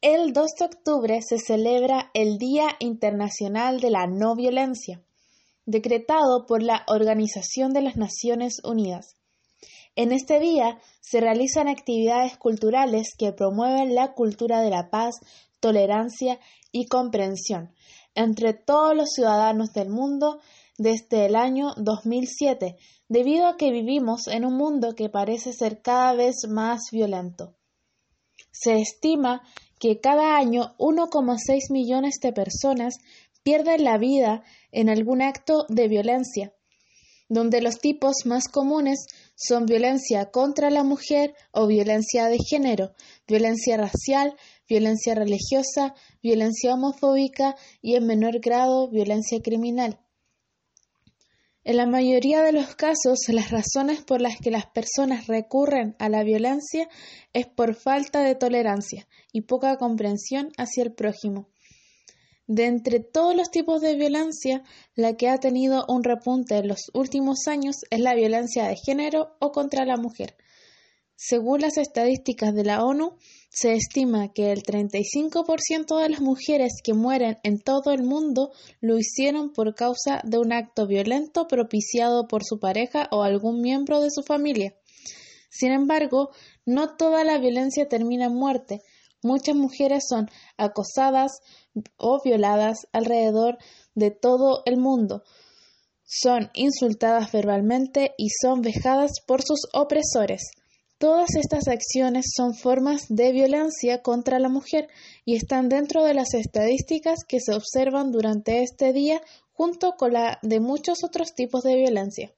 El 2 de octubre se celebra el Día Internacional de la No Violencia, decretado por la Organización de las Naciones Unidas. En este día se realizan actividades culturales que promueven la cultura de la paz, tolerancia y comprensión entre todos los ciudadanos del mundo desde el año 2007, debido a que vivimos en un mundo que parece ser cada vez más violento. Se estima que cada año 1,6 millones de personas pierden la vida en algún acto de violencia, donde los tipos más comunes son violencia contra la mujer o violencia de género, violencia racial, violencia religiosa, violencia homofóbica y en menor grado violencia criminal. En la mayoría de los casos, las razones por las que las personas recurren a la violencia es por falta de tolerancia y poca comprensión hacia el prójimo. De entre todos los tipos de violencia, la que ha tenido un repunte en los últimos años es la violencia de género o contra la mujer. Según las estadísticas de la ONU, se estima que el 35% de las mujeres que mueren en todo el mundo lo hicieron por causa de un acto violento propiciado por su pareja o algún miembro de su familia. Sin embargo, no toda la violencia termina en muerte. Muchas mujeres son acosadas o violadas alrededor de todo el mundo, son insultadas verbalmente y son vejadas por sus opresores. Todas estas acciones son formas de violencia contra la mujer y están dentro de las estadísticas que se observan durante este día junto con la de muchos otros tipos de violencia.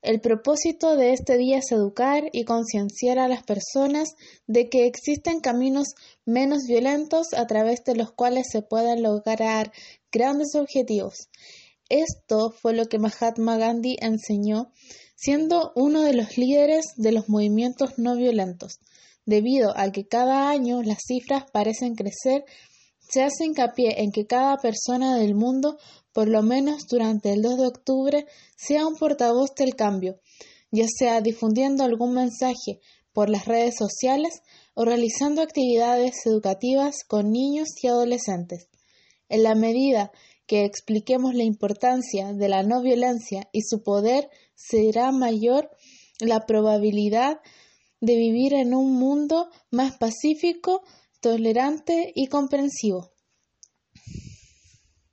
El propósito de este día es educar y concienciar a las personas de que existen caminos menos violentos a través de los cuales se pueden lograr grandes objetivos. Esto fue lo que Mahatma Gandhi enseñó siendo uno de los líderes de los movimientos no violentos. Debido a que cada año las cifras parecen crecer, se hace hincapié en que cada persona del mundo, por lo menos durante el 2 de octubre, sea un portavoz del cambio, ya sea difundiendo algún mensaje por las redes sociales o realizando actividades educativas con niños y adolescentes. En la medida que expliquemos la importancia de la no violencia y su poder, será mayor la probabilidad de vivir en un mundo más pacífico, tolerante y comprensivo.